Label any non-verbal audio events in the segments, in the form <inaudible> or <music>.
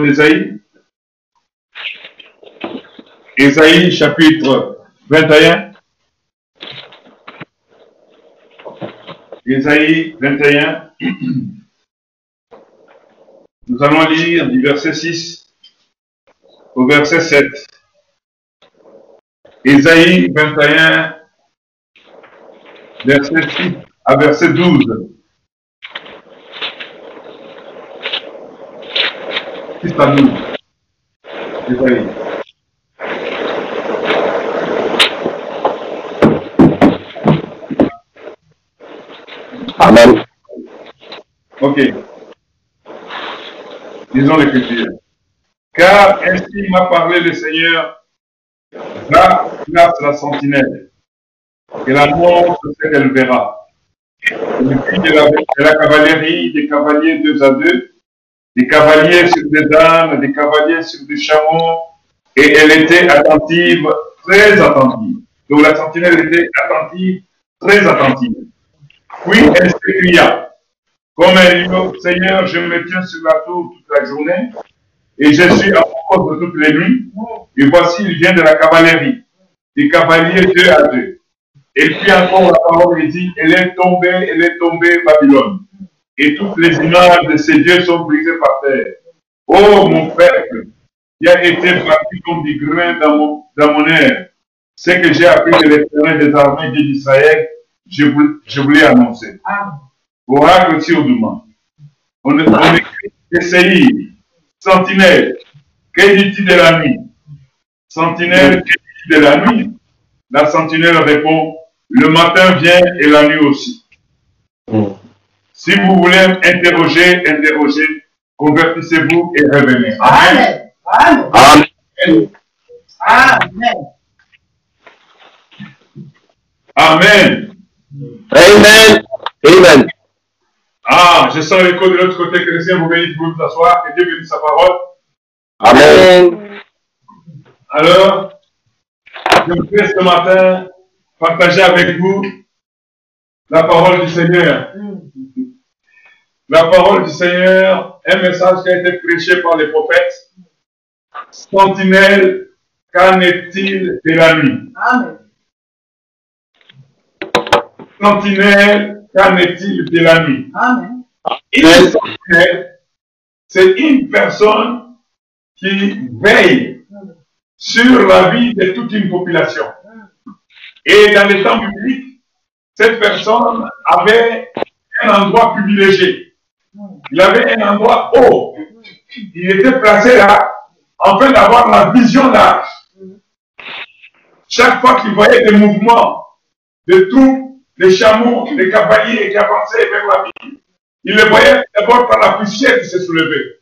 livre d'Ésaïe. Ésaïe chapitre 21. Ésaïe 21. Nous allons lire du verset 6 au verset 7. Ésaïe 21, verset 6 à verset 12. 6 à 12. Ésaïe. Amen. Ok. Disons l'écriture. Car ainsi m'a parlé le Seigneur, va, place la sentinelle, et annonce ce qu'elle verra. Et de la, de la cavalerie, des cavaliers deux à deux, des cavaliers sur des ânes, des cavaliers sur des chameaux, et elle était attentive, très attentive. Donc la sentinelle était attentive, très attentive. Puis elle s'écria, comme elle dit, Seigneur, je me tiens sur la tour toute la journée, et je suis à propos de toutes les nuits, et voici, il vient de la cavalerie, des cavaliers deux à deux. Et puis encore la parole dit, elle est tombée, elle est tombée, Babylone. Et toutes les images de ces dieux sont brisées par terre. Oh mon peuple, qui a été battu comme du grain dans mon, dans mon air. Ce que j'ai appris de l'éternel des armées d'Israël, je, je voulais annoncer. Oracle sur demande. On, on écrit essayez, sentinelle, que dit-il de la nuit? Sentinelle, que dit-il de la nuit? La sentinelle répond, le matin vient et la nuit aussi. Mm. Si vous voulez interroger, interrogez, convertissez-vous et revenez. Amen. Amen. Amen. Amen. Amen. Amen. Amen. Ah, je sens l'écho de l'autre côté Seigneur vous bénisse, vous vous asseoir, que Dieu bénisse sa parole. Amen. Alors, je voudrais ce matin partager avec vous la parole du Seigneur. La parole du Seigneur, un message qui a été prêché par les prophètes. Sentinelle, qu'en est-il de la nuit? Amen. Sentinelle, qu'en est-il de la nuit? Amen. Une sentinelle, c'est une personne qui veille sur la vie de toute une population. Et dans les temps bibliques, cette personne avait un endroit privilégié. Il avait un endroit haut. Il était placé là, afin d'avoir la vision large. Chaque fois qu'il voyait des mouvements de troupes, des chameaux, des cavaliers qui avançaient vers la ville, il les voyait d'abord par la poussière qui se soulevait.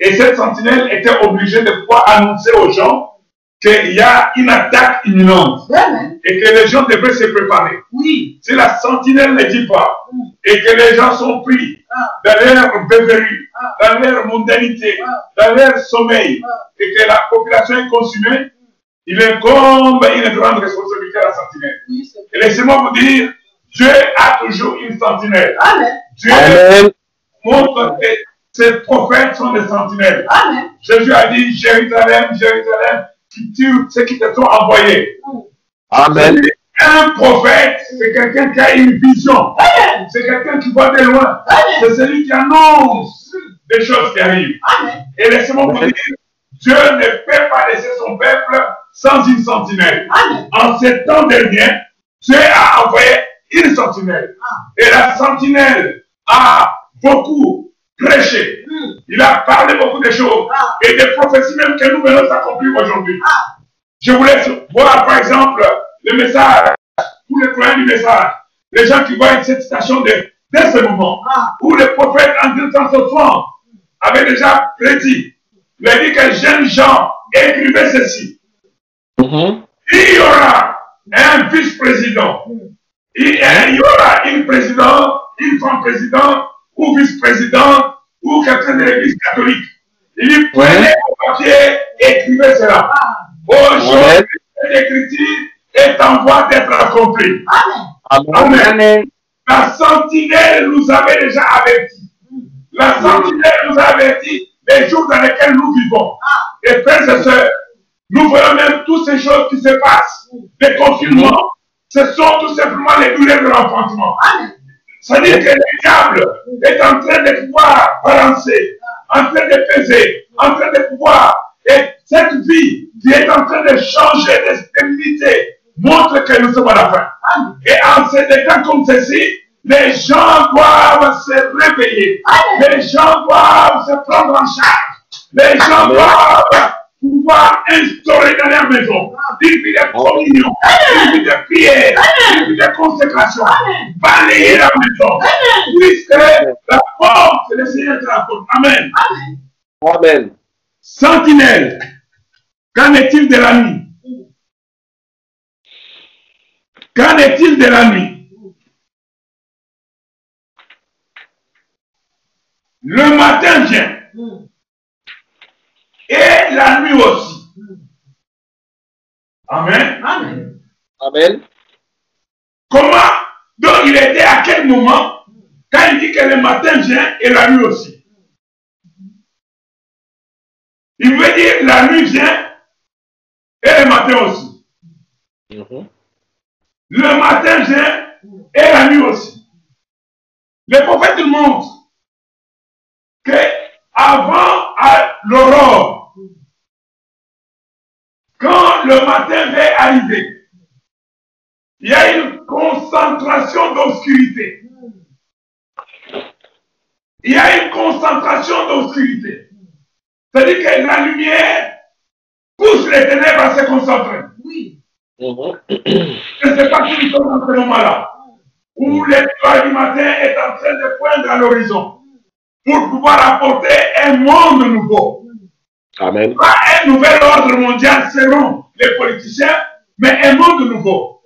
Et cette sentinelle était obligée de pouvoir annoncer aux gens qu'il y a une attaque imminente Amen. et que les gens devraient se préparer. Oui. Si la sentinelle ne dit pas et que les gens sont pris dans leur beuverie, dans leur mondanité, dans leur sommeil et que la population est consumée, il incombe une grande responsabilité à la sentinelle. Oui, Et laissez-moi vous dire, Dieu a toujours une sentinelle. Amen. Dieu Amen. montre que ses prophètes sont des sentinelles. Amen. Jésus a dit, Jérusalem, Jérusalem, qui tue ceux qui te sont envoyés. Amen. Un prophète, c'est quelqu'un qui a une vision. C'est quelqu'un qui voit de loin. C'est celui qui annonce des choses qui arrivent. Et laissez-moi vous dire, Dieu ne peut pas laisser son peuple sans une sentinelle. En ces temps derniers, Dieu a envoyé une sentinelle. Et la sentinelle a beaucoup prêché. Mm. Il a parlé beaucoup de choses. Ah. Et des prophéties même que nous venons d'accomplir aujourd'hui. Ah. Je vous laisse voir par exemple le message, pour les croyants du message. Les gens qui voient cette citation de, dès ce moment, Ah. où le prophète en 260 avait déjà prédit. Il a dit que jeunes gens écrivaient ceci. Mhm. Il y aura un vice-président. Il, il y aura une présidente, une femme présidente, ou vice-président, ou quelqu'un de l'église catholique. Il dit, prenez au papier, écrivez cela. Aujourd'hui, Amen. l'écriture en voie d'être accomplie. Amen. Amen. Amen. La sentinelle nous avait déjà averti. La sentinelle nous a averti les jours dans lesquels nous vivons. Et frères et sœurs, nous voyons même toutes ces choses qui se passent. Les confinements, ce sont tout simplement les douleurs de l'enfantement. C'est-à-dire que le diable est en train de pouvoir balancer, en train de peser, en train de pouvoir. Et cette vie qui est en train de changer de stabilité montre que nous sommes à la fin. Et en ces temps comme ceci, les gens doivent se réveiller. Les gens doivent se prendre en charge. Les gens doivent pouvoir instaurer dans leur maison une vie de communion, une vie de prière, une vie de consécration, balayer la maison, puisque la porte, c'est le Seigneur qui la porte. Amen. Amen. Sentinelle, qu'en est-il de la nuit? Qu'en est-il de la nuit Le matin vient. Et la nuit aussi. Amen. Amen. Amen. Comment? Donc il était à quel moment? Quand il dit que le matin vient et la nuit aussi Il veut dire la nuit vient et le matin aussi. Mhm. Le matin vient et la nuit aussi. Le prophète nous montre que avant l'aurore, quand le matin va arriver, il y a une concentration d'obscurité. Il y a une concentration d'obscurité. C'est-à-dire que la lumière pousse les ténèbres à se concentrer. Je ne sais pas si nous sommes dans ce moment-là, où l'étoile du matin est en train de poindre à l'horizon pour pouvoir apporter un monde nouveau. Amen. Pas un nouvel ordre mondial selon les politiciens, mais un monde nouveau.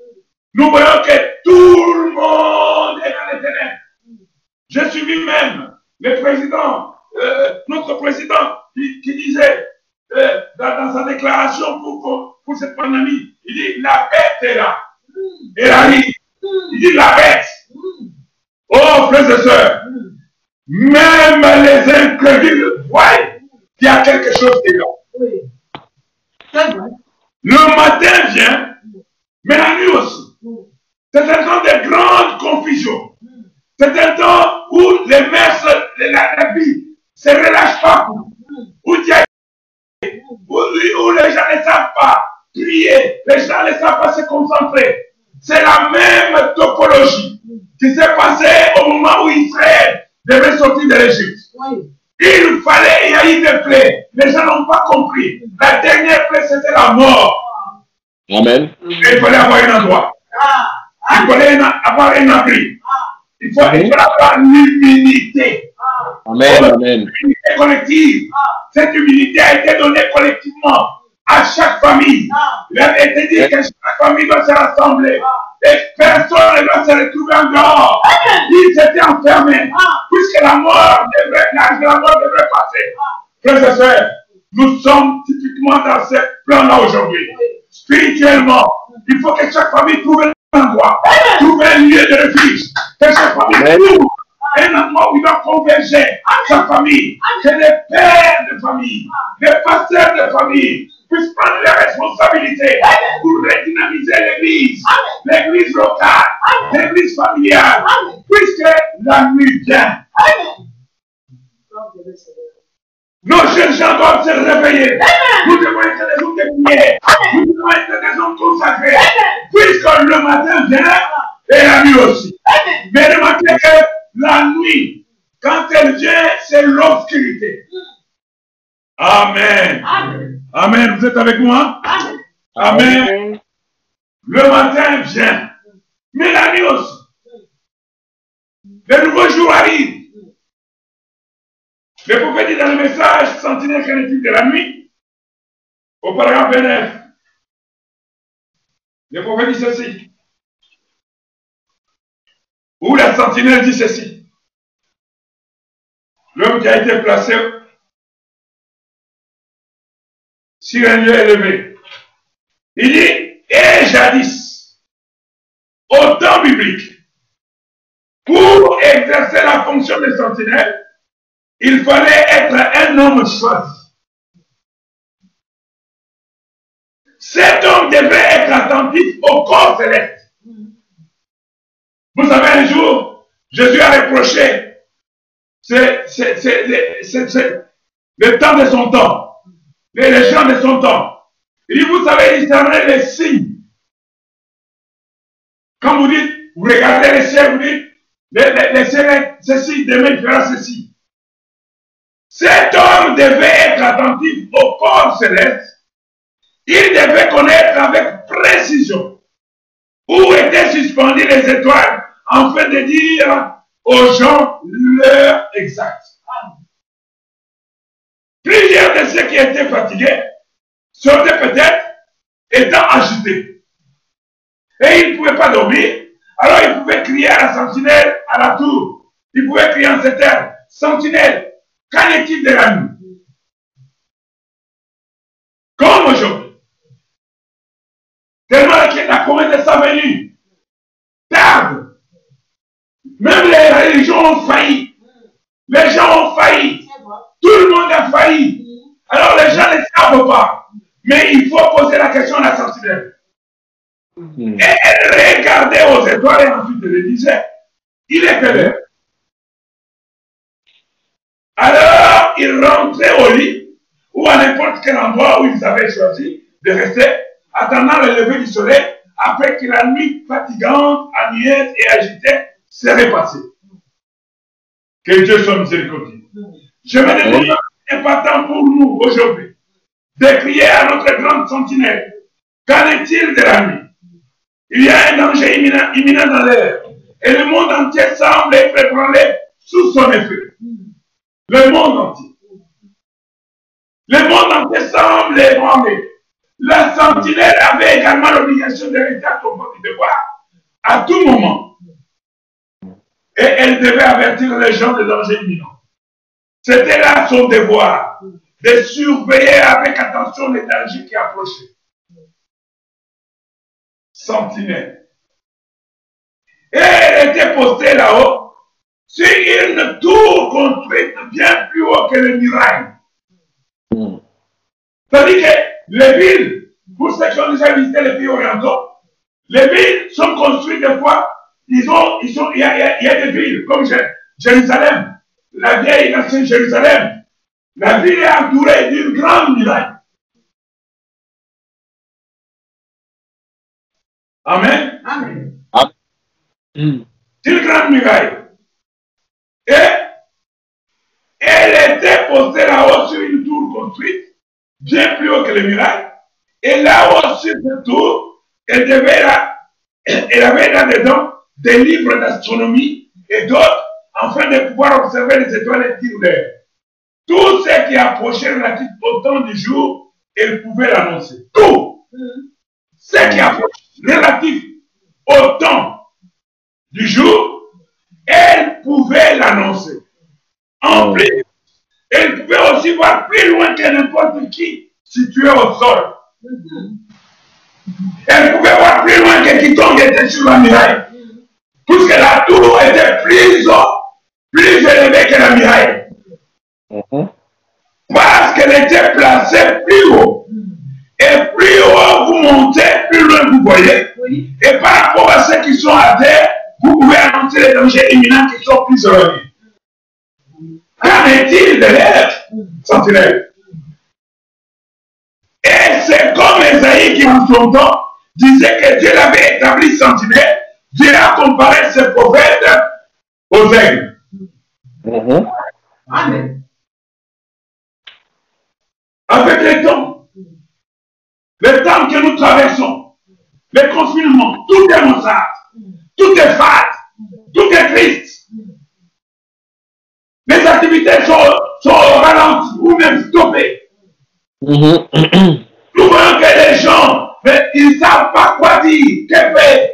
Nous voyons que tout le monde est dans les ténèbres. J'ai suivi même le président, euh, notre président, qui, qui disait euh, dans, sa déclaration pour, pour, cette pandémie, il dit la bête est là. Elle arrive. Il dit la bête. Oh, frères et sœurs, même les incrédules voient qu'il y a quelque chose de là. Le matin vient, mais la nuit aussi. C'est un temps de grande confusion. C'est un temps où les mers, se- la, la vie se relâche pas. Où, il où, les gens ne savent pas prier, les gens ne savent pas se concentrer. C'est la même topologie qui s'est passée au moment où Israël devait sortir de l'Égypte. Oui. Il fallait, il y a eu des plaies. Les gens n'ont pas compris. La dernière plaie, c'était la mort. Amen. Et il fallait avoir un endroit. Ah. Il fallait avoir un abri. Il faut avoir l'humilité. Amen. Amen. L'humilité collective. Cette humilité a été donnée collectivement à chaque famille. Ah. Il avait été dit que chaque famille doit se rassembler. Et personne ne doit se retrouver en dehors. Ils étaient enfermés. Ah. Puisque la mort devrait, la mort devrait passer. Frères et sœurs, nous sommes typiquement dans ce plan-là aujourd'hui. Spirituellement, il faut que chaque famille trouve un endroit, trouve un lieu de refuge. Que chaque famille trouve un endroit où il va converger sa famille. Que les pères de famille, les pasteurs de famille puissent prendre les responsabilités pour redynamiser l'église, l'église locale, l'église familiale, puisque la nuit vient. Nos jeunes gens doivent se réveiller. Nous devons être des hommes de prière. Nous devons être des hommes consacrés. Puisque le matin vient et la nuit aussi. Mais remarquez que la nuit, quand elle vient, c'est l'obscurité. Amen. Amen. Amen. Vous êtes avec moi? Amen. Amen. Le matin vient. Mais la nuit aussi. Le nouveau jour arrive. Le prophète dit dans le message, sentinelle est-il de la nuit Au paragraphe 29. Le prophète dit ceci. Où la sentinelle dit ceci. L'homme qui a été placé sur un lieu élevé. Il dit, et jadis, au temps biblique, pour exercer la fonction de sentinelle, il fallait être un homme choisi. Cet homme devait être attentif au corps céleste. Vous savez, un jour, Jésus a reproché c'est le temps de son temps, les gens de son temps. Il dit, vous savez discerner les signes. Quand vous dites, vous regardez les ciels, vous dites, les, les, ciels, ceci, demain il fera ceci. Cet homme devait être attentif au corps céleste. Il devait connaître avec précision où étaient suspendues les étoiles afin de dire aux gens l'heure exacte. Plusieurs de ceux qui étaient fatigués sortaient peut-être étant agités. Et ils ne pouvaient pas dormir. Alors ils pouvaient crier à la sentinelle à la tour. Ils pouvaient crier en cette terre, sentinelle, qu'en est-il de la nuit? Comme aujourd'hui. Tellement que la commune de sa venue tarde. Même les ont failli. Les gens ont failli. Tout le monde a failli. Alors les gens ne savent pas. Mais il faut poser la question à la sentinelle. Et elle regardait aux étoiles et ensuite elle disait, il est quelle Alors il rentrait au lit ou à n'importe quel endroit où ils avaient choisi de rester, attendant le lever du soleil, après que la nuit fatigante, ennuyeuse et agitée serait passée. Que Dieu soit miséricordieux. Je me demande, n'est pas temps pour nous aujourd'hui de crier à notre grande sentinelle. Qu'en est-il de la nuit? Il y a un danger imminent, imminent dans l'air. Et le monde entier semble être ébranlé sous son effet. Le monde entier. Le monde entier semble ébranlé. La sentinelle avait également l'obligation de rester à son de devoir à tout moment. Et elle devait avertir les gens de danger imminent. C'était là son devoir de surveiller avec attention les dangers qui approchaient. Sentinelle. Et elle était postée là-haut sur une tour construite bien plus haut que le mirail. C'est-à-dire que les villes, pour ceux qui ont déjà visité les pays orientaux, les villes sont construites des fois, ils ont, ils sont, il y a, il y a des villes comme Jérusalem, la vieille nation Jérusalem, la ville est entourée d'une grande muraille. Amen. Amen. D'une grande muraille. Et elle était posée là-haut sur une tour construite, bien plus haut que les murailles. Et là-haut sur cette tour, elle devait là, elle avait là-dedans des livres d'astronomie et d'autres afin de pouvoir observer les étoiles l'heure. Tout ce qui approchait relatif au temps du jour, elle pouvait l'annoncer. Tout ce qui approchait relatif au temps du jour, elle pouvait l'annoncer. En plus, elle pouvait aussi voir plus loin que n'importe qui situé au sol. Elle pouvait voir plus loin que quiconque était sur la muraille. Puisque la tour était plus haut plus élevée que la muraille. Mhm. Parce qu'elle était placée plus haut. Et plus haut vous montez, plus loin vous voyez. Oui. Et par rapport à ceux qui sont à terre, vous pouvez annoncer les dangers imminents qui sont plus éloignés. Qu'en est-il de l'air, sentinelle? Et c'est comme Esaïe qui en son temps disait que Dieu l'avait établi sentinelle. Dieu a comparé ses prophètes aux aigles. Mhm. Amen. avec les temps, les temps que nous traversons, les confinements, tout est maussade, tout est fade, tout est triste. Les activités sont, sont ralenties ou même stoppées. Mhm. <clears throat> Nous voyons que les gens, mais ils ne savent pas quoi dire, que faire.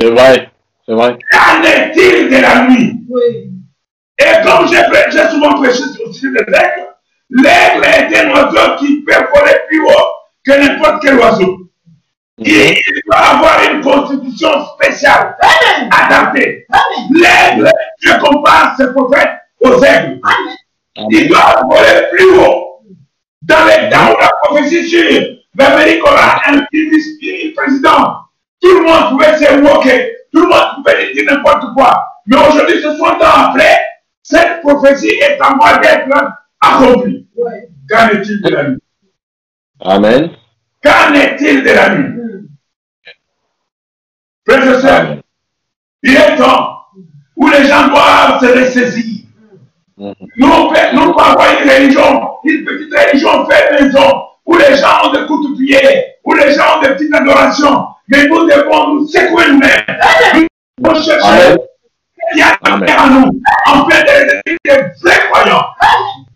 C'est vrai. C'est vrai. Qu'en est-il de la nuit? Oui. Et comme j'ai souvent prêché sur le sujet de l'aigle, l'aigle est un oiseau qui peut voler plus haut que n'importe quel oiseau. Il, Mhm. il doit avoir une constitution spéciale, Amen. adaptée. Amen. L'aigle, je compare ce prophète aux aigles. Amen. Ils doivent voler plus haut. Dans les temps où la prophétie sur l'Amérique aura un un président, tout le monde pouvait se moquer, tout le monde pouvait dire n'importe quoi. Mais aujourd'hui, 60 ans après, cette prophétie est en voie d'être accomplie. Ouais. Qu'en est-il de la nuit Amen. Qu'en est-il de la nuit Mm. Frères et sœurs, il est temps où les gens doivent se ressaisir. Mhm. Nous, on fait, nous, pas avoir une religion, une petite religion faite maison, où les gens ont des coups de pied, où les gens ont des petites adorations. Mais nous devons nous secouer nous-mêmes. Nous devons chercher y a en nous, en fait des, des vrais croyants.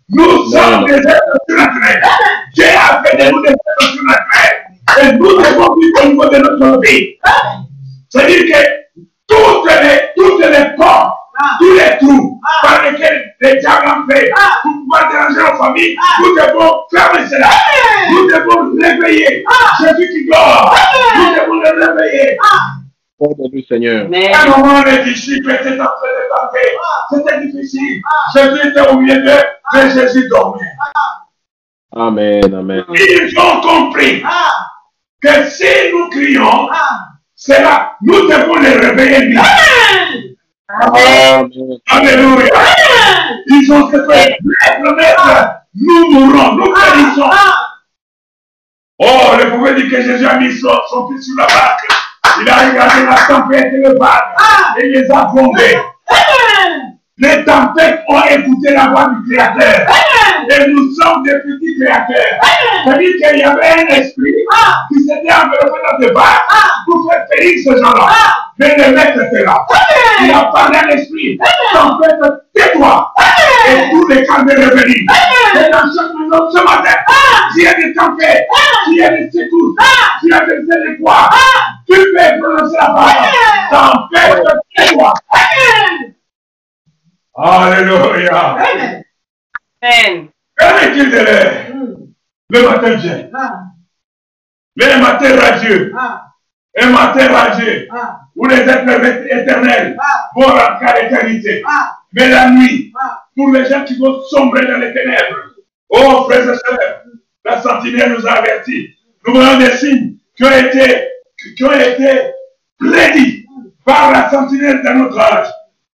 Nous sommes des êtres surnaturels. Dieu a fait de nous des êtres surnaturels. Et nous devons vivre au niveau de notre vie. C'est-à-dire que toutes les, toutes les portes, tous les trous par lesquels les diables ont fait pour pouvoir déranger nos familles, nous devons fermer cela. Nous devons réveiller. Jésus qui dort, nous devons le réveiller. De lui, Seigneur. Amen. À un moment, les disciples étaient en train de tenter. C'était difficile. Jésus était au milieu d'eux, mais Jésus dormait. Amen. Amen. Ils ont compris Ah, que si nous crions, ah. c'est là, nous devons les réveiller. Amen. Alléluia. Ils ont se fait maître. Nous mourrons, nous périssons. Oh, le prophète dit que Jésus a mis son, son pied sur la barque. Il a regardé la tempête et le vague et les a fondés. Les tempêtes ont écouté la voix du Créateur. Et nous sommes des petits créateurs. C'est-à-dire qu'il y avait un esprit qui s'était enveloppé dans des vagues pour faire périr ce gens-là. Mais le maître était là. Il a parlé à l'esprit. Tempête, tais-toi. Et tous les calmes est revenu. Et dans chaque maison ce matin, y a des tempêtes, y a des secousses, s'il y a des espoirs, tu peux prononcer la parole. Tempête, tais-toi. Alléluia. Amen. Qu'en est-il de l'air. Le matin vient. Ah, Le matin radieux. ah, Un matin radieux. ah, Où les êtres éternels vont rentrer à l'éternité. Mais la nuit, pour les gens qui vont sombrer dans les ténèbres. Oh, frères et sœurs, la sentinelle nous a avertis. Nous voyons des signes qui ont été, qui ont été prédits par la sentinelle de notre âge.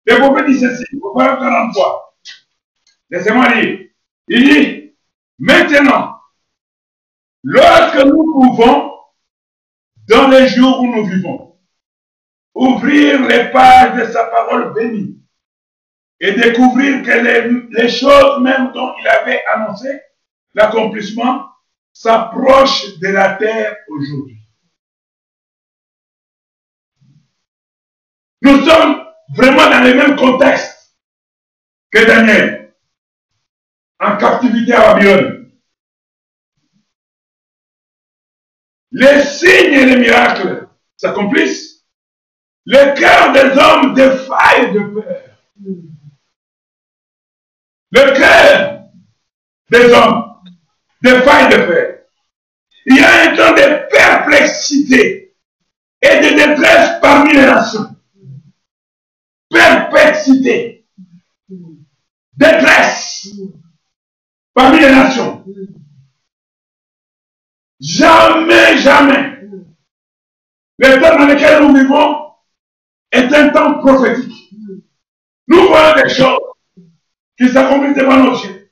Le prophète dit ceci, au paragraphe 43. Laissez-moi lire. Il dit, maintenant, lorsque nous pouvons, dans les jours où nous vivons, ouvrir les pages de sa parole bénie et découvrir que les, choses même dont il avait annoncé l'accomplissement s'approchent de la terre aujourd'hui. Nous sommes vraiment dans le même contexte que Daniel, en captivité à Babylone. Les signes et les miracles s'accomplissent. Le cœur des hommes défaille de peur. Le cœur des hommes défaille de peur. Il y a un temps de perplexité et de détresse parmi les nations. Perplexité, détresse parmi les nations. Jamais, jamais. Le temps dans lequel nous vivons est un temps prophétique. Nous voyons des choses qui s'accomplissent devant nos yeux.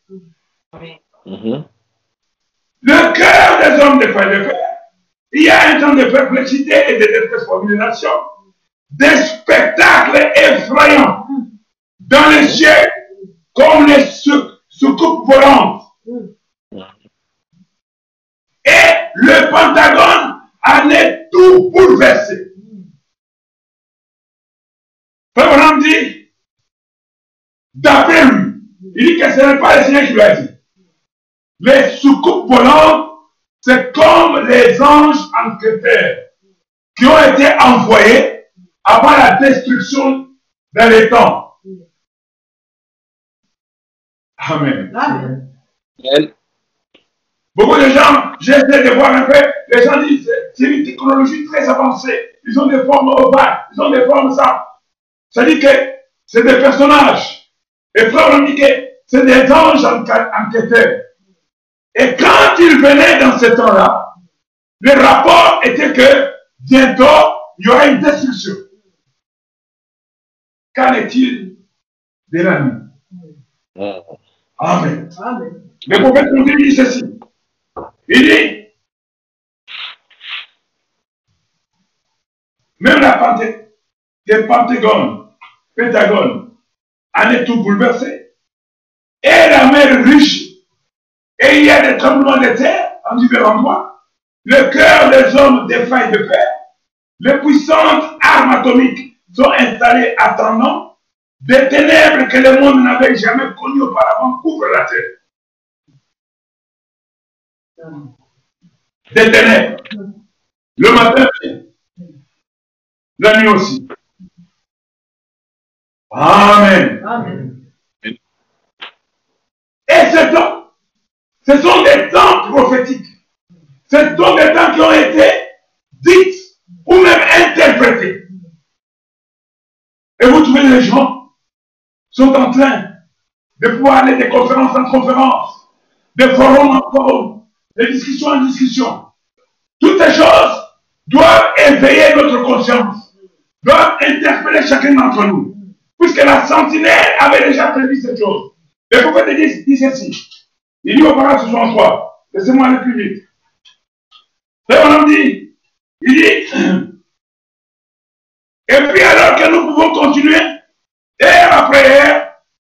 Mhm. Le cœur des hommes de et de fer. Il y a un temps de perplexité et de détresse parmi les nations. Des spectacles effrayants dans les cieux comme les sou- soucoupes volantes. Et le Pentagone en est tout bouleversé. Frère dit, d'après lui, il dit que ce n'est pas le Seigneur qui lui a dit. Les soucoupes volantes, c'est comme les anges enquêteurs qui ont été envoyés avant la destruction dans les temps. Amen. Amen. Amen. Beaucoup de gens, j'essaie de voir un peu, les gens disent, c'est- c'est une technologie très avancée. Ils ont des formes ovales, ils ont des formes ça. Ça dit que c'est des personnages. Et frère, on dit que c'est des anges enquêteurs. Et quand ils venaient dans ce temps-là, le rapport était que bientôt, il y aura une destruction. Qu'en est-il de la nuit? Mhm. Amen. Amen. Le prophète nous dit ceci. Il dit, même la le Pentagone, Pentagone, en est tout bouleversé. Et la mer riche. Et il y a des tremblements de terre en divers endroits. Le cœur des hommes défaille de peur. Les puissantes armes atomiques sont installées attendant des ténèbres que le monde n'avait jamais connues auparavant couvrent la terre. Des ténèbres. Le matin, la nuit aussi. Amen. Amen. Et ce temps, ce sont des temps prophétiques. Ce sont des temps qui ont été dites ou même interprétés. Et vous trouvez les gens sont en train de pouvoir aller de conférence en conférence, de forum en forum, de discussion en discussion. Toutes ces choses doivent éveiller notre conscience, doivent interpeller chacun d'entre nous. Puisque la sentinelle avait déjà prévu cette chose. Le prophète dit, dit ceci? Il dit au parents 63, laissez-moi aller plus vite. Et on homme dit, il dit, <clears throat> et puis alors que nous pouvons continuer,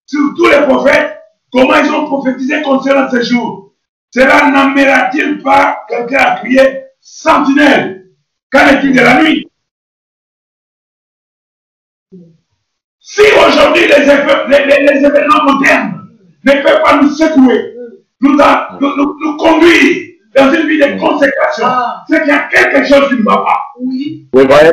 sur tous les prophètes, comment ils ont prophétisé concernant ces jours. Cela n'amènera-t-il pas quelqu'un à crier sentinelle Qu'en est-il de la nuit? Si aujourd'hui les, les- les- les événements modernes ne peuvent pas nous secouer, nous, a- nous- nous- nous conduire dans une vie de consécration, Ah. c'est qu'il y a quelque chose qui ne va pas. Oui. Vrai.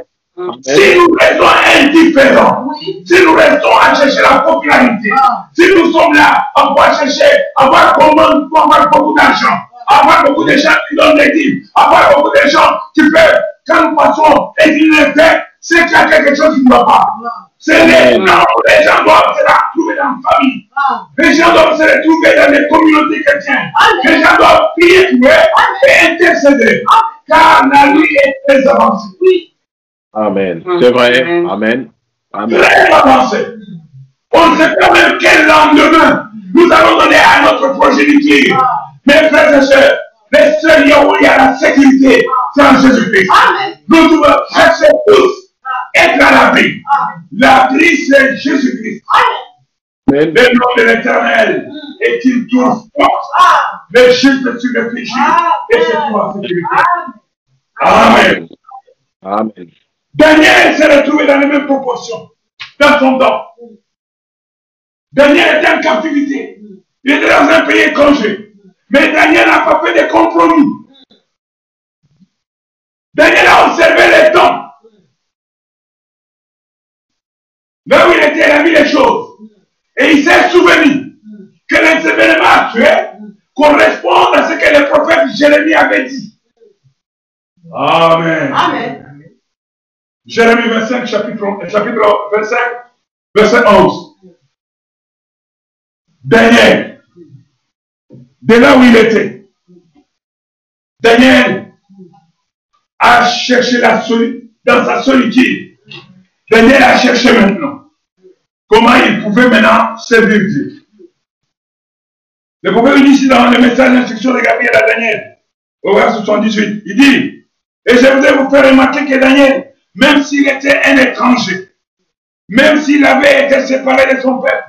Si nous restons indifférents, Oui. si nous restons à chercher la popularité, Ah. si nous sommes là, on va chercher, avoir comment, pour avoir beaucoup d'argent, avoir beaucoup de gens qui donnent des dîmes, avoir beaucoup de gens qui peuvent, quand nous passons et qu'ils le font, c'est qu'il y a quelque chose qui ne va pas. C'est les gens, les gens doivent se retrouver dans la famille. Les gens doivent se retrouver dans les communautés chrétiennes. Les gens doivent prier pour eux et intercéder. Car la nuit est très avancée. Amen. C'est vrai. Amen. Amen. On ne sait pas même quel lendemain nous allons donner à notre progéniture. Mes frères et sœurs, les seuls lieux où il y a la sécurité, c'est en Jésus-Christ. Amen. Nous devons chercher tous être à l'abri. Amen. L'abri, c'est Jésus-Christ. Le nom de l'éternel est-il tout force. Ah. Le juste sur le péché et c'est en sécurité. Amen. Amen. Daniel s'est retrouvé dans les mêmes proportions dans son temps. Daniel était en captivité. Il était dans un pays étranger. Mais Daniel n'a pas fait de compromis. Daniel a observé les temps. Là où il était, il a vu les choses. Et il s'est souvenu que les événements actuels correspondent à ce que le prophète Jérémie avait dit. Amen. Amen. Jérémie 25, chapitre, chapitre 25, verset 11. Daniel, de là où il était, Daniel a cherché la dans sa solitude. Daniel a cherché maintenant comment il pouvait maintenant servir Dieu. Le prophète dit ici dans le message d'instruction de Gabriel à Daniel, au verset 78, il dit, et je voudrais vous faire remarquer que Daniel, même s'il était un étranger, même s'il avait été séparé de son peuple,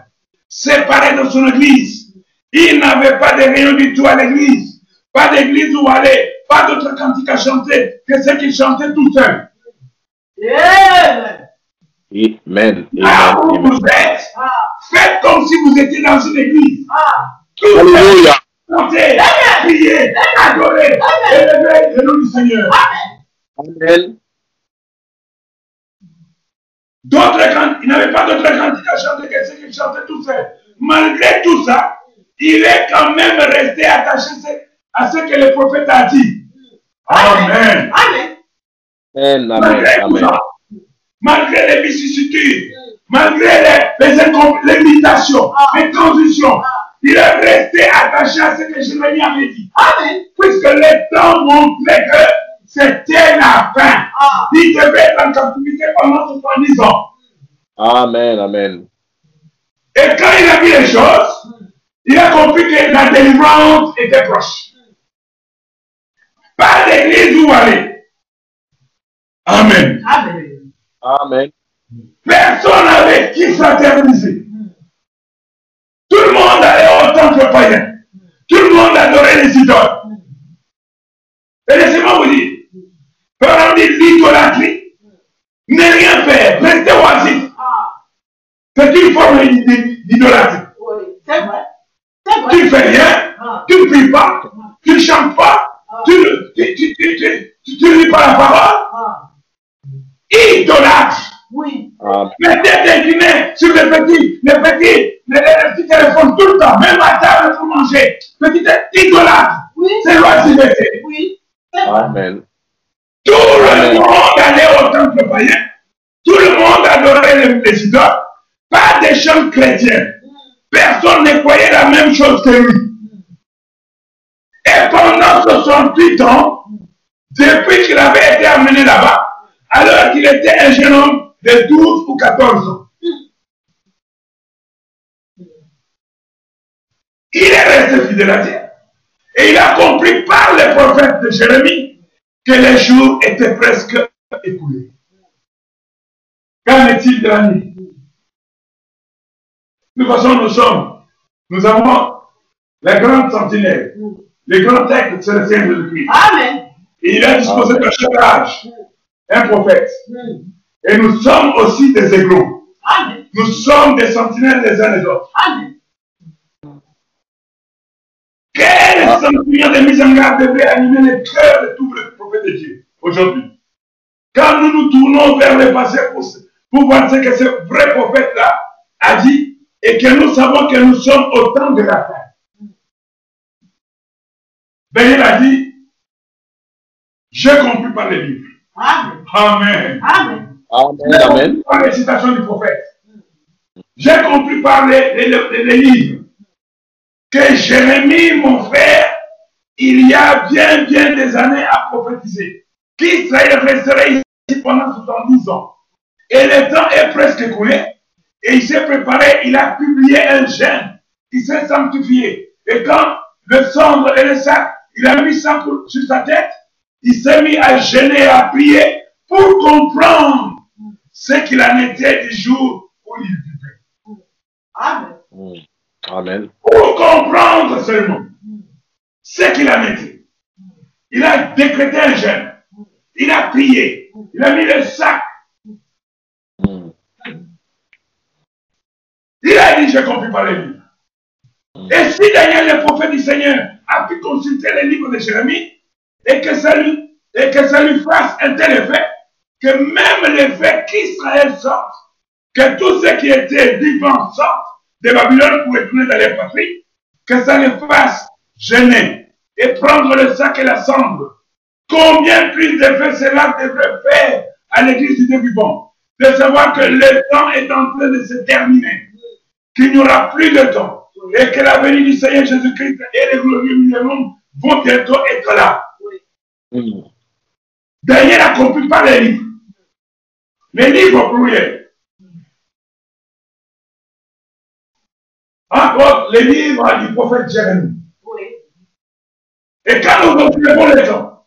séparé de son église, il n'avait pas de réunion du tout à l'église, pas d'église où aller, pas d'autre cantique à chanter que ce qu'il chantait tout seul. Amen. Amen. Là où Amen. vous êtes, Ah. faites comme si vous étiez dans une église. Ah. Tout seul, Alléluia. chanter, prier, adorer, élever le nom du Seigneur. Amen. D'autres il n'avait pas d'autres cantiques à chanter que ce qu'il chantait tout seul. Malgré tout ça, il est quand même resté attaché à ce que le prophète a dit. Amen. Amen. Amen. Amen. Malgré tout ça, malgré les vicissitudes, malgré les, les, les limitations, les transitions, il est resté attaché à ce que Jérémie avait dit. Amen. Puisque les temps montraient que c'était la fin. Ah. Il devait en captivité pendant 70 ans. Amen, amen. Et quand il a vu les choses, il a compris que la délivrance était proche. Pas d'église où aller. Amen. Amen. Amen. Personne n'avait qui s'interdiser. Tout le monde allait au temple païen. Tout le monde adorait les idoles. Et laissez-moi vous dire, par exemple, l'idolâtrie, ne rien faire, rester oisif. C'est une forme d'idolâtrie. Oui, c'est vrai. Tu ne fais rien, ah. tu ne pries pas, tu ne chantes pas, ah. tu ne lis pas la parole. Ah. Idolâtre. Oui. Mais tête inclinée sur les petits, les petits, les, petits téléphones tout le temps, même à table pour manger. Petit idolâtre. Oui. C'est l'oisiveté. Oui. Amen. Tout le monde allait au temple païen. Tout le monde adorait les, les idoles. Pas des gens chrétiens. Personne ne croyait la même chose que lui. Et pendant 68 ans, depuis qu'il avait été amené là-bas, alors qu'il était un jeune homme de 12 ou 14 ans, il est resté fidèle à Dieu. Et il a compris par les prophètes de Jérémie que les jours étaient presque écoulés. Qu'en est-il de la nuit? De toute façon, nous sommes, nous avons la grande sentinelle, les grands textes c'est le Seigneur Jésus-Christ. Amen. Et il a disposé de chaque âge un prophète. Et nous sommes aussi des égaux. Amen. Nous sommes des sentinelles les uns les autres. Amen. Quel sentiment de mise en garde devrait animer les cœurs de tous les prophètes de Dieu aujourd'hui? Quand nous nous tournons vers le passé pour, pour voir ce que ce vrai prophète-là et que nous savons que nous sommes au temps de la fin. Ben, il a dit, j'ai compris par les livres. Amen. Amen. Amen. Amen. Amen. Par les citations du prophète. J'ai compris par les, les, livres que Jérémie, mon frère, il y a bien, bien des années à prophétiser, qu'Israël resterait ici pendant 70 ans. Et le temps est presque écoulé. Et il s'est préparé, il a publié un gène, il s'est sanctifié. Et quand le cendre et le sac, il a mis ça sur sa tête, il s'est mis à gêner, à prier pour comprendre ce qu'il en était du jour où il vivait. Amen. Mm. Amen. Pour comprendre seulement ce qu'il en était. Il a décrété un jeûne. Il a prié. Il a mis le sac Il a dit, j'ai compris par les livres. Et si Daniel, le prophète du Seigneur, a pu consulter les livres de Jérémie, et que ça lui, et que ça lui fasse un tel effet, que même l'effet qu'Israël sorte, que tous ceux qui étaient vivants sortent de Babylone pour retourner dans les patries, que ça les fasse gêner et prendre le sac et la cendre. Combien plus d'effet cela devrait faire à l'église du vivant de savoir que le temps est en train de se terminer qu'il n'y aura plus de temps et que la venue du Seigneur Jésus-Christ et les glorieux minimum vont bientôt être là. Daniel a compris par les livres. Les livres pluriels. Encore les livres du prophète Jérémie. Et quand nous comprenons les temps,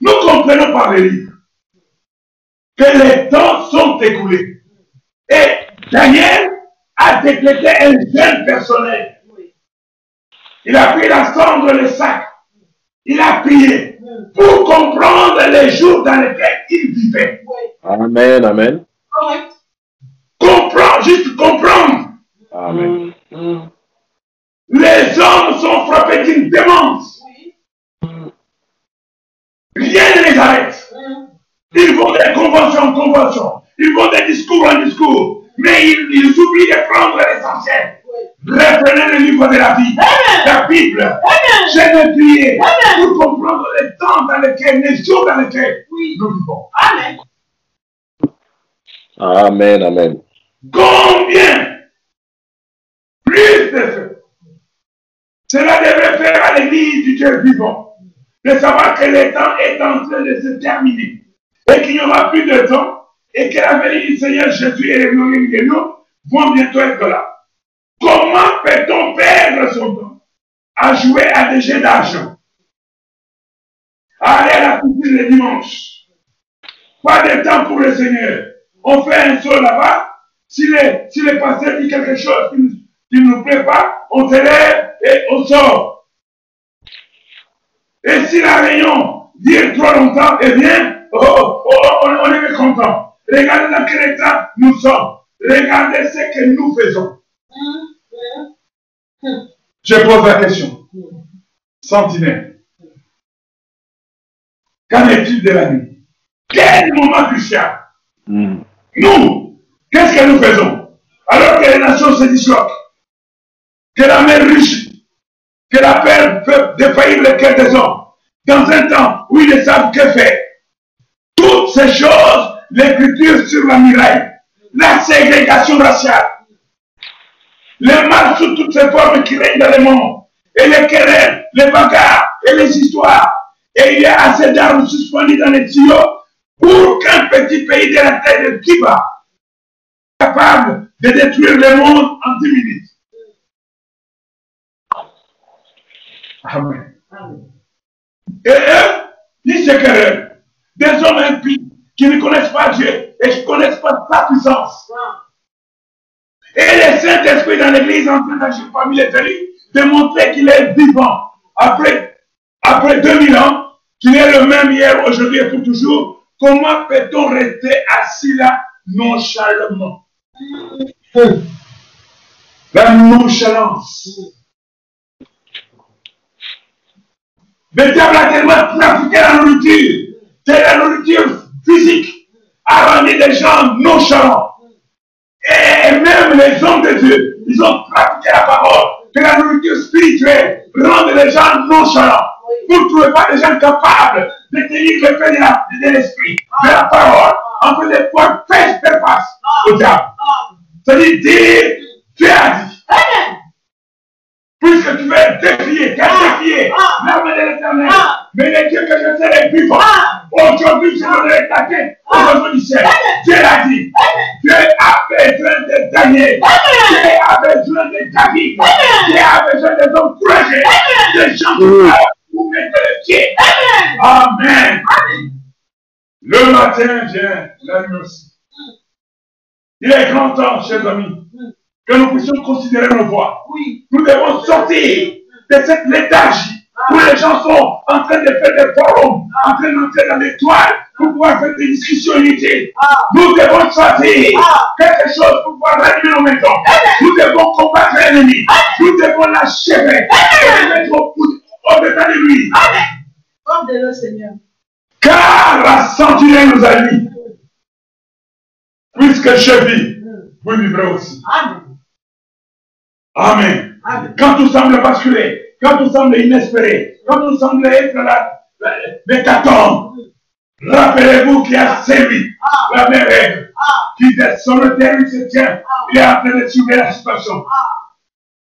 nous comprenons par les livres que les temps sont écoulés. Et Daniel décrété un jeune personnel. Il a pris la cendre, le sac. Il a prié pour comprendre les jours dans lesquels il vivait. Amen, amen. Comprendre, juste comprendre. Amen. Les hommes sont frappés d'une démence. Rien ne les arrête. Ils vont des conventions en conventions. Ils vont des discours en discours mais ils, oublient de prendre l'essentiel. Reprenez le livre de la vie, la Bible. J'ai de prier pour comprendre les temps dans lesquels, les jours dans lesquels nous vivons. Amen. Amen, amen. Combien plus de Cela devrait faire à l'église du Dieu vivant de savoir que le temps est en train de se terminer et qu'il n'y aura plus de temps et que la venue du Seigneur Jésus et les glorieux de nous vont bientôt être là. Comment peut-on perdre son temps à jouer à des jeux d'argent, à aller à la piscine le dimanche, pas de temps pour le Seigneur. On fait un saut là-bas. Si le, si pasteur dit quelque chose qui ne nous plaît pas, on se lève et on sort. Et si la réunion dure trop longtemps, eh bien, oh, oh, oh, on, est mécontent. Regardez dans quel état nous sommes. Regardez ce que nous faisons. Je pose la question. Sentinelle. Qu'en est-il de la nuit? Quel moment crucial. Mm. Nous, qu'est-ce que nous faisons? Alors que les nations se disloquent, que la mer riche, que la peur fait défaillir le cœur des hommes, dans un temps où ils ne savent que faire. Toutes ces choses, l'écriture sur la muraille, la ségrégation raciale, le mal sous toutes ces formes qui règnent dans le monde, et les querelles, les bagarres et les histoires. Et il y a assez d'armes suspendues dans les tuyaux pour qu'un petit pays de la terre de Kiba capable de détruire le monde en 10 minutes. Amen. Et eux, ils se querellent. Des hommes impies qui ne connaissent pas Dieu et qui ne connaissent pas sa puissance. Et le Saint-Esprit dans l'Église en train d'agir parmi les élus, de montrer qu'il est vivant. Après, après 2000 ans, qu'il est le même hier, aujourd'hui et pour toujours, Comment peut-on rester assis là nonchalamment? La nonchalance. Le diable a tellement trafiqué la nourriture, c'est la nourriture physique a rendu les gens nonchalants. Et même les hommes de Dieu, ils ont pratiqué la parole, que la nourriture spirituelle rend les gens nonchalants. Vous ne trouvez pas des gens capables de tenir le fait de l'esprit, de, la parole, en fait de pouvoir faire face au diable. C'est-à-dire dire, tu as dit. Puisque tu veux défier, tu as défié l'arme de l'éternel. Mais le Dieu que je serai vivant, aujourd'hui je donnerai ta tête au besoin du ciel. Dieu l'a dit. Dieu a besoin de Daniel. Dieu a besoin de David. Dieu a besoin de hommes courageux. Des gens qui vous mettez le pied. Amen. Le matin vient la nuit aussi. Il est grand temps, chers amis, que nous puissions considérer nos voix. Nous devons sortir de cette léthargie où les gens sont en train de faire des forums, en train d'entrer dans l'étoile pour pouvoir faire des discussions inutiles. Nous devons sortir quelque chose pour pouvoir régler nos maisons. Nous devons combattre l'ennemi. Nous devons l'achever et mettre au au-delà de lui. Amen. de le Seigneur. Car la sentinelle nous a dit, puisque je vis, vous vivrez aussi. Amen. Amen. Amen. Quand tout semble basculer, quand tout semble inespéré, quand tout semble être la, l'hécatombe, rappelez-vous qu'il y a celui, la même règle, qui sur le terrain, il se tient, il est en train de suivre la situation.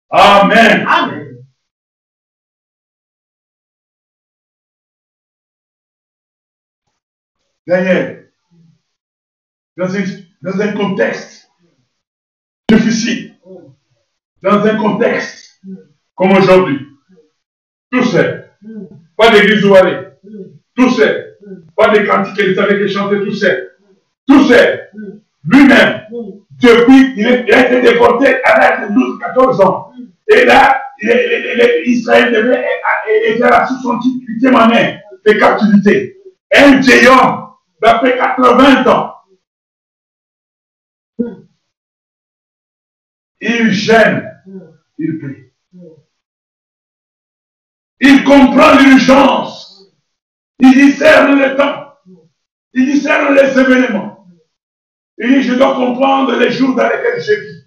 Amen. Amen. Daniel, dans un, dans un contexte difficile, dans un contexte comme aujourd'hui, tout seul, pas d'église où aller, tout seul, pas de cantiques qu'il savait chanter tout seul, tout seul, lui-même, depuis qu'il a été déporté à l'âge de 12-14 ans, et là, Israël devait être à la 68e année de captivité. Un homme d'après 80 ans. Il gêne, il prie. Il comprend l'urgence. Il discerne le temps. Il discerne les événements. Il dit, je dois comprendre les jours dans lesquels je vis.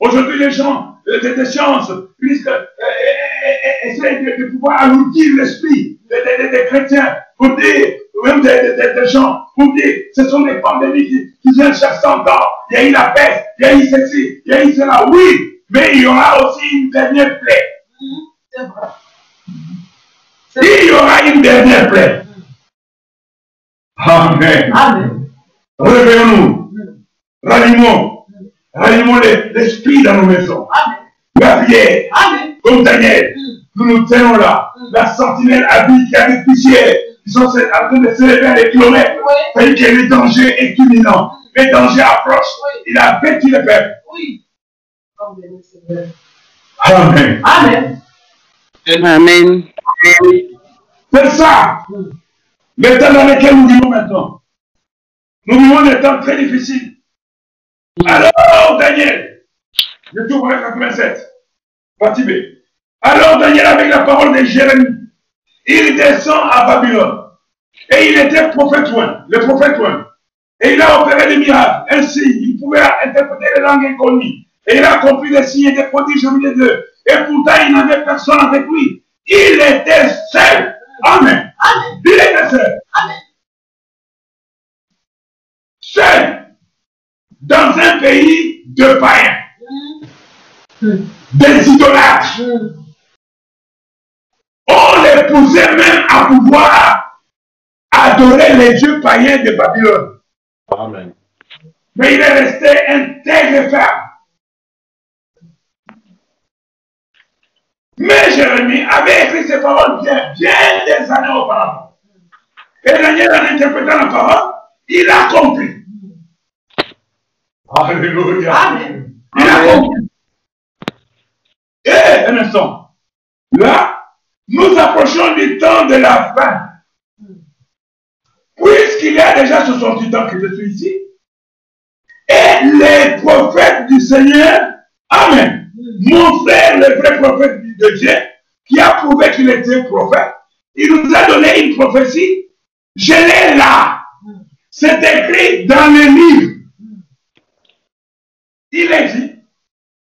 Aujourd'hui, les gens des sciences puisque euh, euh, euh, de, pouvoir alourdir l'esprit des chrétiens pour dire même des, gens, pour dire, ce sont des pandémies qui, qui viennent chaque 100 ans. Il y a eu la peste, il y a eu ceci, il y a eu cela. Oui, mais il y aura aussi une dernière plaie. C'est vrai. Il y aura une dernière plaie. Amen. Amen. Réveillons-nous. Ranimons. Ranimons les- l'esprit dans nos maisons. Amen. La prière. Amen. Comme Daniel. Nous nous tenons là. La sentinelle habille qui habite poussière. Ils sont en train de à des kilomètres. Oui. C'est que le danger est imminent. Le danger approche. Oui. Il a vêtu le peuple. Oui. Seigneur. Amen. Amen. Amen. C'est ça. Le temps dans lequel nous vivons maintenant. Nous vivons des temps très difficiles. Alors, Daniel, je trouve avec 87, partie B. Alors, Daniel, avec la parole de Jérémie, il descend à Babylone. Et il était prophète loin, le prophète loin. Et il a opéré des miracles. Ainsi, il pouvait interpréter les langues inconnues. Et il a accompli des signes et des prodiges au milieu d'eux. Et pourtant, il n'avait personne avec lui. Il était seul. Amen. Amen. Il était seul. Amen. Seul. Dans un pays de païens. Des idolâtres. On les poussait même à pouvoir adorer les dieux païens de Babylone. Amen. Mais il est resté intègre et ferme. Mais Jérémie avait écrit ces paroles bien, bien des années auparavant. Et Daniel, en interprétant la parole, il a compris. Alléluia. Amen. Il a compris. Et un instant. Là, nous approchons du temps de la fin. Puisqu'il y a déjà 68 ans que je suis ici, et les prophètes du Seigneur, Amen, mon frère, le vrai prophète de Dieu, qui a prouvé qu'il était prophète, il nous a donné une prophétie. Je l'ai là. C'est écrit dans le livre. Il est dit,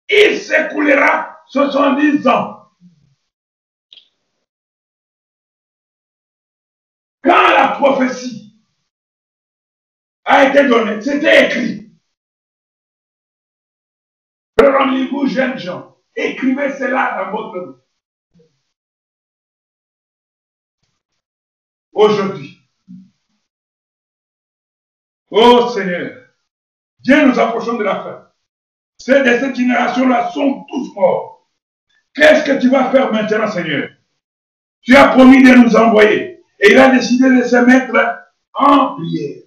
il s'écoulera 70 ans. Quand la prophétie a été donnée, c'était écrit. Rendez-vous, jeunes gens, écrivez cela dans votre vie. Aujourd'hui, oh Seigneur, Dieu nous approchons de la fin. Ceux de cette génération-là sont tous morts. Qu'est-ce que tu vas faire maintenant, Seigneur? Tu as promis de nous envoyer. Et il a décidé de se mettre en prière.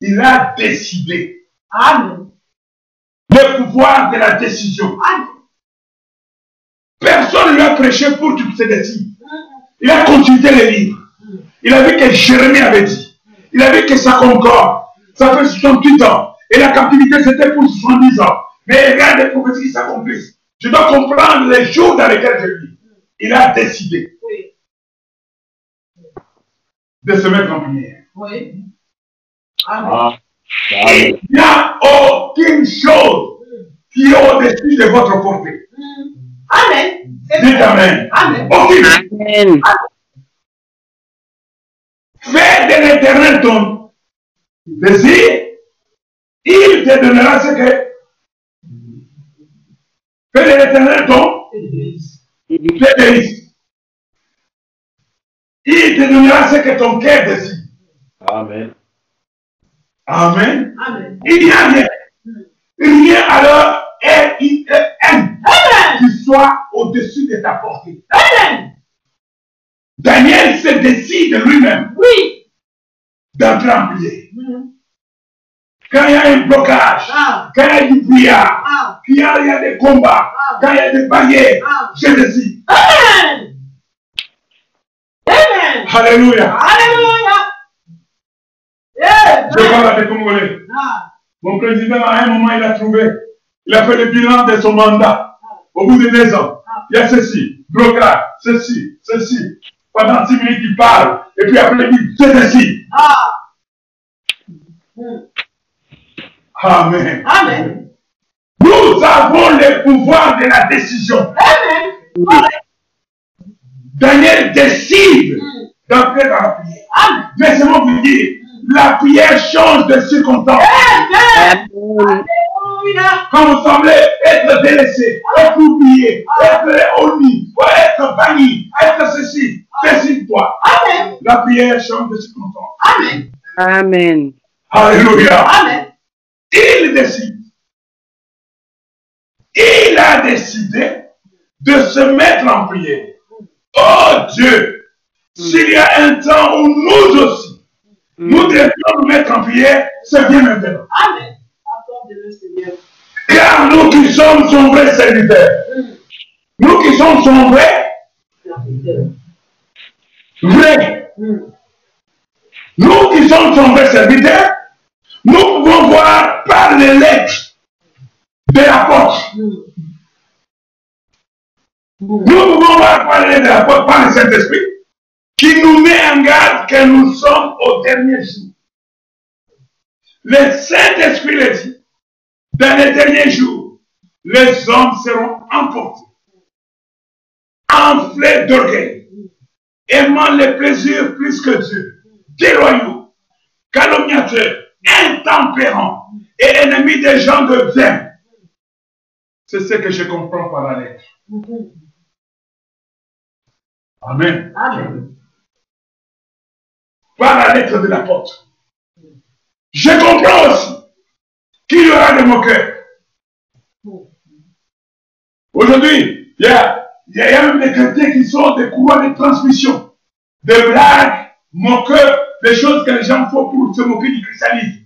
Il a décidé Amen. le pouvoir de la décision. Amen. Personne ne lui a prêché pour qu'il se décide. Il a consulté les livres. Il a vu que Jérémie avait dit. Il a vu que ça concorde. Ça fait 68 ans. Et la captivité, c'était pour 70 ans. Mais rien des prophéties qui s'accomplissent. Je dois comprendre les jours dans lesquels je vis. Il a décidé de se mettre en prière. Oui. Ah. Amen. Il n'y a aucune chose qui est au-dessus de votre portée. Amen. Dites. Amen. Amen. Amen. Fais de l'éternel ton désir, il te donnera ce que. Fais de l'éternel ton délices. Il te donnera ce que ton cœur désire. Amen. Amen. Amen. Il n'y a rien. Rien alors est qui soit au-dessus de ta portée. Amen. Daniel se décide lui-même Oui. d'entrer en prière. Mm. Quand il y a un blocage, Ah. quand il y a du brouillard, Ah. quand il y a, des combats, Ah. quand il y a des barrières, je décide. Amen. Amen. Alléluia. Alléluia. Yeah. Je parle des Congolais. Mon président, à un moment, il a trouvé, il a fait le bilan de son mandat. Au bout de deux ans, il y a ceci, blocage, ceci, ceci. Pendant six minutes, il parle. Et puis après, il dit, c'est ceci. Ah. Amen. Amen. Nous avons le pouvoir de la décision. Amen. Daniel décide d'entrer dans la prière. Amen. Laissez-moi vous dire, la prière change de circonstance. Amen. Quand vous semblez être délaissé, être oublié, être omis, être banni, être ceci, décide-toi. Amen. La prière change de circonstance. Amen. Amen. Alléluia. Amen. Il décide. Il a décidé de se mettre en prière. Oh Dieu, s'il y a un temps où nous aussi, nous devons nous mettre en prière, c'est bien maintenant. Amen. Seigneur. Car nous qui sommes son vrai serviteur, nous qui sommes son vrai, Serviteur. vrai, Mm. nous qui sommes son vrai serviteur, nous pouvons voir par les lettres de l'apôtre. Mm. Nous pouvons voir par les lettres de l'apôtre, par le Saint-Esprit, qui nous met en garde que nous sommes au dernier jour. Le Saint-Esprit le dit, dans les derniers jours, les hommes seront emportés, enflés d'orgueil, aimant les plaisirs plus que Dieu, déloyaux, calomniateurs, intempérants et ennemis des gens de bien. C'est ce que je comprends par la lettre. Amen. Amen. Par la lettre de l'apôtre. Je comprends aussi qu'il y aura des moqueurs. Aujourd'hui, il y a, y a- il y a même des chrétiens qui sont des courants de transmission, des blagues, moqueurs, des choses que les gens font pour se moquer du christianisme.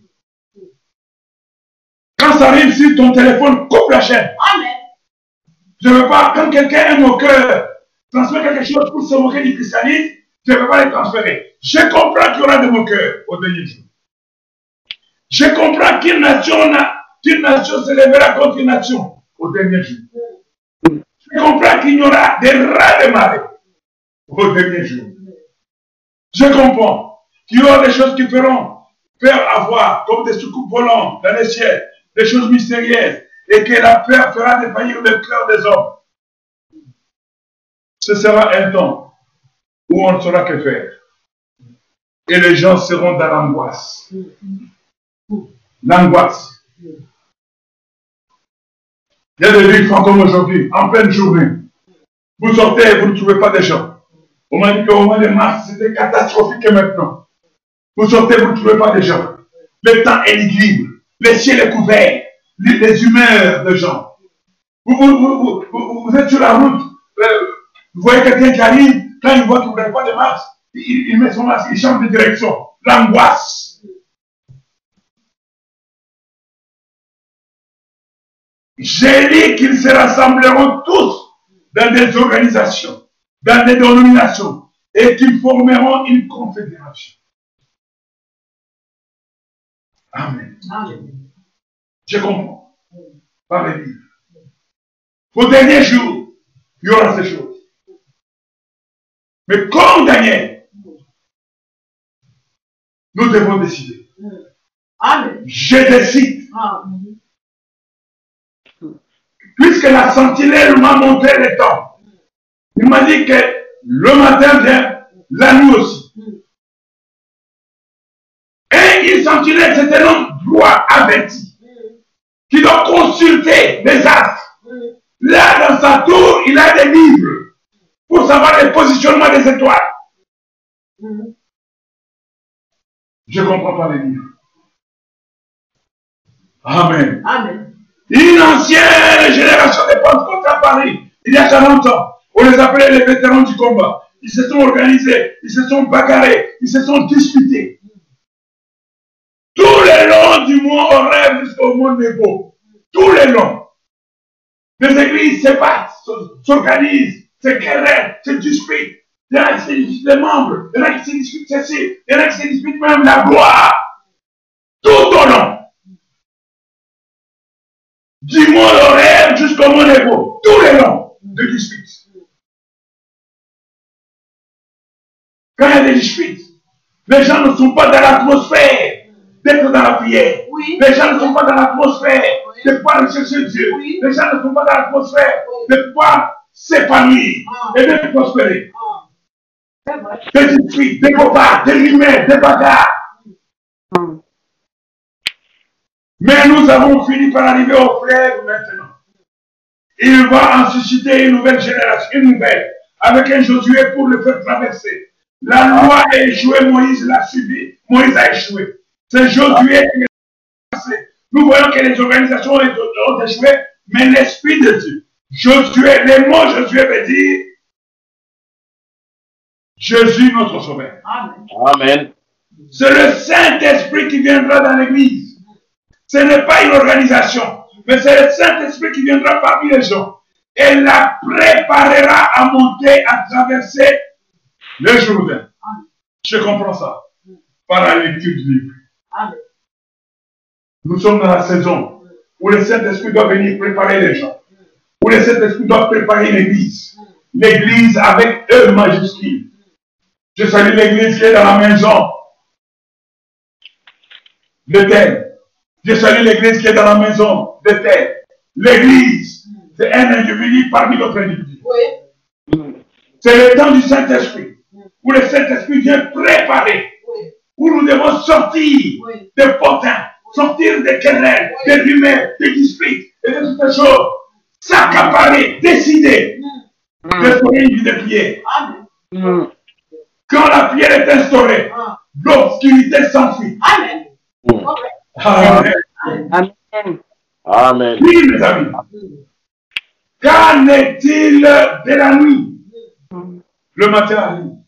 Quand ça arrive sur ton téléphone, coupe la chaîne. Amen. Je ne veux pas, quand quelqu'un est moqueur, transmet quelque chose pour se moquer du christianisme, je ne veux pas les transférer. Je comprends qu'il y aura des moqueurs au dernier jour. Je comprends qu'une nation, n'a- qu'une nation se lèvera contre une nation au dernier jour. Je comprends qu'il y aura des rats de marée au dernier jour. Je comprends qu'il y aura des choses qui feront faire avoir comme des soucoupes volantes dans les ciels, des choses mystérieuses, et que la peur fera défaillir le cœur des hommes. Ce sera un temps où on ne saura que faire. Et les gens seront dans l'angoisse. L'angoisse. Il y a des villes fantômes aujourd'hui, en pleine journée. Vous sortez et vous ne trouvez pas de gens. On m'a dit qu'au mois de mars, c'était catastrophique maintenant. Vous sortez, vous ne trouvez pas de gens. Le temps est libre. Le ciel est couvert. Les, humeurs de gens. Vous êtes sur la route. euh, vous voyez quelqu'un qui arrive. Quand il voit que vous n'avez pas de masque, il, il met son masque, il change de direction. L'angoisse. J'ai dit qu'ils se rassembleront tous dans des organisations, dans des dénominations, et qu'ils formeront une confédération. Amen. Amen. Je comprends. Par les livres. Au dernier jour, il y aura ces choses. Mais comme Daniel, nous devons décider. Amen. Je décide. Amen. Puisque la sentinelle m'a montré le temps. Il m'a dit que le matin vient, la nuit aussi. Et une sentinelle, c'est un homme droit averti, qui doit consulter les astres. Là, dans sa tour, il a des livres pour savoir le positionnement des étoiles. Je ne comprends pas les livres. Amen. Amen. Une ancienne génération de Pentecôte à Paris, il y a 40 ans, on les appelait les vétérans du combat. Ils se sont organisés, ils se sont bagarrés, ils se sont disputés. Tout le long du mois horaire jusqu'au mois Nebo. Tout le long. Les églises se battent, s'organisent, se querellent, se disputent. Il y en a qui se disputent les membres, il y en a qui se disputent ceci, il y en a qui se disputent même la gloire. Tout au long du mont horaire jusqu'au mont Nebo, tout le long de disputes. Quand il y a des disputes, les gens ne sont pas dans l'atmosphère d'être dans la prière. Oui. Les gens ne sont pas dans l'atmosphère Oui. de pouvoir chercher Dieu. Oui. Les gens ne sont pas dans l'atmosphère Oui. de pouvoir s'épanouir Ah. et de prospérer. Ah. Des disputes, des combats, des rumeurs, des bagarres. Mais nous avons fini par arriver au fleuve maintenant. Il va en susciter une nouvelle génération, une nouvelle, avec un Josué pour le faire traverser. La loi a échoué, Moïse l'a subi, Moïse a échoué. C'est Josué qui a passé. Nous voyons que les organisations ont échoué, mais l'Esprit de Dieu, Josué, les mots Josué veut dire Jésus notre Sauveur. Amen. Amen. C'est le Saint-Esprit qui viendra dans l'Église. Ce n'est pas une organisation, mais c'est le Saint-Esprit qui viendra parmi les gens et la préparera à monter, à traverser le Jourdain. Je comprends ça par la lecture du livre. Nous sommes dans la saison où le Saint-Esprit doit venir préparer les gens, où le Saint-Esprit doit préparer l'Église. L'Église avec E majuscule. Je salue l'Église qui est dans la maison de terre. Je salue l'Église qui est dans la maison de terre. L'Église, c'est un individu parmi d'autres individus. Oui. C'est le temps du Saint-Esprit, où le Saint-Esprit vient préparer, Oui. où nous devons sortir Oui. des potins, sortir des querelles, des rumeurs, des disputes et de toutes ces choses. S'accaparer, décider de faire une vie de prière. Mm. Quand la prière est instaurée, Ah. l'obscurité s'enfuit. Amen. Amen. Amen. Oui, mes amis. Qu'en est-il de la nuit? Le matin arrive.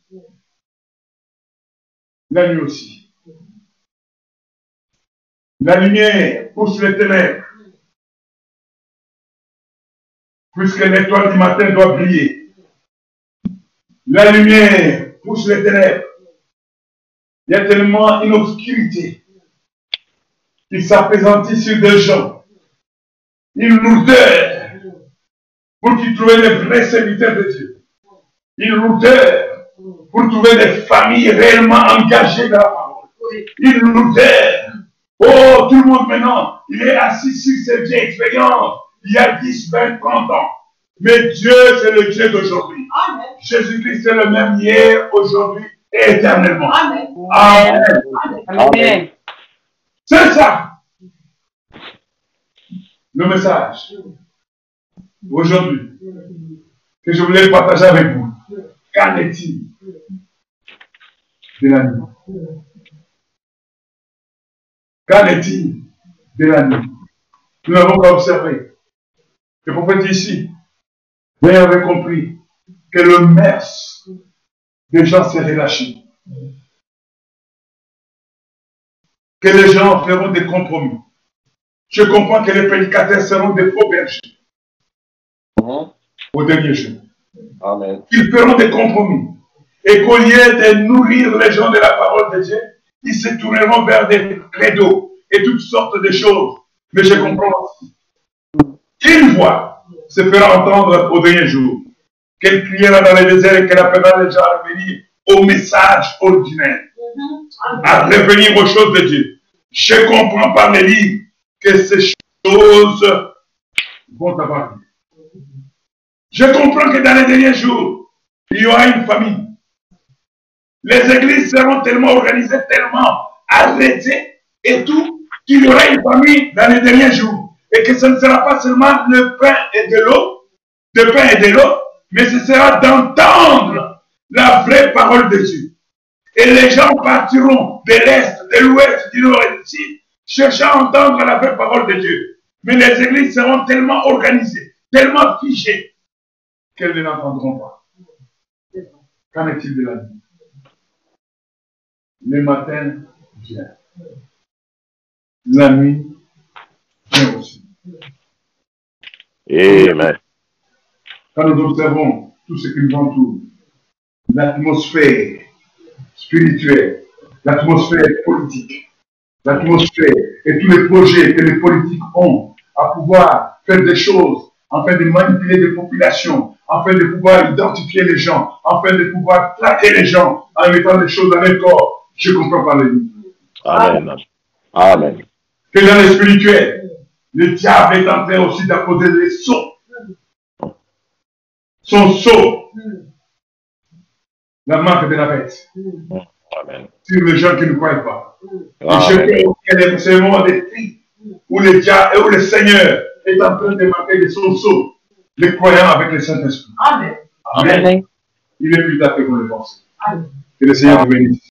La nuit aussi. La lumière pousse les ténèbres. Puisque l'étoile du matin doit briller. La lumière pousse les ténèbres. Il y a tellement une obscurité qui s'apaisantit sur des gens. Une lourdeur pour qu'ils trouvent les vrais serviteurs de Dieu. Une lourdeur pour trouver des familles réellement engagées dans la parole. Une lourdeur. Oh, tout le monde maintenant, il est assis sur ses vieilles expériences. Il y a 10, 20, 30 ans. Mais Dieu, c'est le Dieu d'aujourd'hui. Jésus-Christ est le même hier, aujourd'hui et éternellement. Amen. Amen. Amen. C'est ça. Le message aujourd'hui que je voulais partager avec vous. Qu'en est-il de la nuit Qu'en est-il de la nuit Nous n'avons qu'à observer. Le prophète ici, vous avez compris que le mers des gens s'est relâché. Que les gens feront des compromis. Je comprends que les prédicateurs seront des faux bergers Mhm. au dernier jour. Amen. Ils feront des compromis. Et qu'au lieu de nourrir les gens de la parole de Dieu, ils se tourneront vers des credos et toutes sortes de choses. Mais je comprends aussi qu'une voix se fera entendre au dernier jour. Qu'elle criera dans le désert et qu'elle appellera les gens à revenir au message ordinaire, Mhm. À revenir aux choses de Dieu. Je comprends par les livres que ces choses vont avoir lieu. Je comprends que dans les derniers jours, il y aura une famine. Les églises seront tellement organisées, tellement arrêtées et tout, qu'il y aura une famine dans les derniers jours. Et que ce ne sera pas seulement le pain et de l'eau, de pain et de l'eau, mais ce sera d'entendre la vraie parole de Dieu. Et les gens partiront de l'Est, de l'Ouest, du Nord et du Sud, cherchant à entendre la vraie parole de Dieu. Mais les églises seront tellement organisées, tellement figées, qu'elles ne l'entendront pas. Qu'en est-il de la nuit Le matin vient. La nuit vient aussi. Amen. Quand nous observons tout ce qui nous entoure, l'atmosphère spirituelle, l'atmosphère politique, l'atmosphère et tous les projets que les politiques ont à pouvoir faire des choses, afin de manipuler des populations, afin de pouvoir identifier les gens, afin de pouvoir traquer les gens en mettant des choses dans leur corps. Je comprends pas les livres. Amen. Amen. Que dans le spirituel, le diable est en train aussi d'apposer des sceaux. Son sceau, la marque de la bête, Amen. sur les gens qui ne croient pas. Et je Amen. crois qu'il y a des- c'est le moment des cris où le diable et où le Seigneur est en train de marquer des sauts, les croyants avec le Saint-Esprit. Amen. Amen. Il est plus tard que vous le pensez. Que le Seigneur vous bénisse.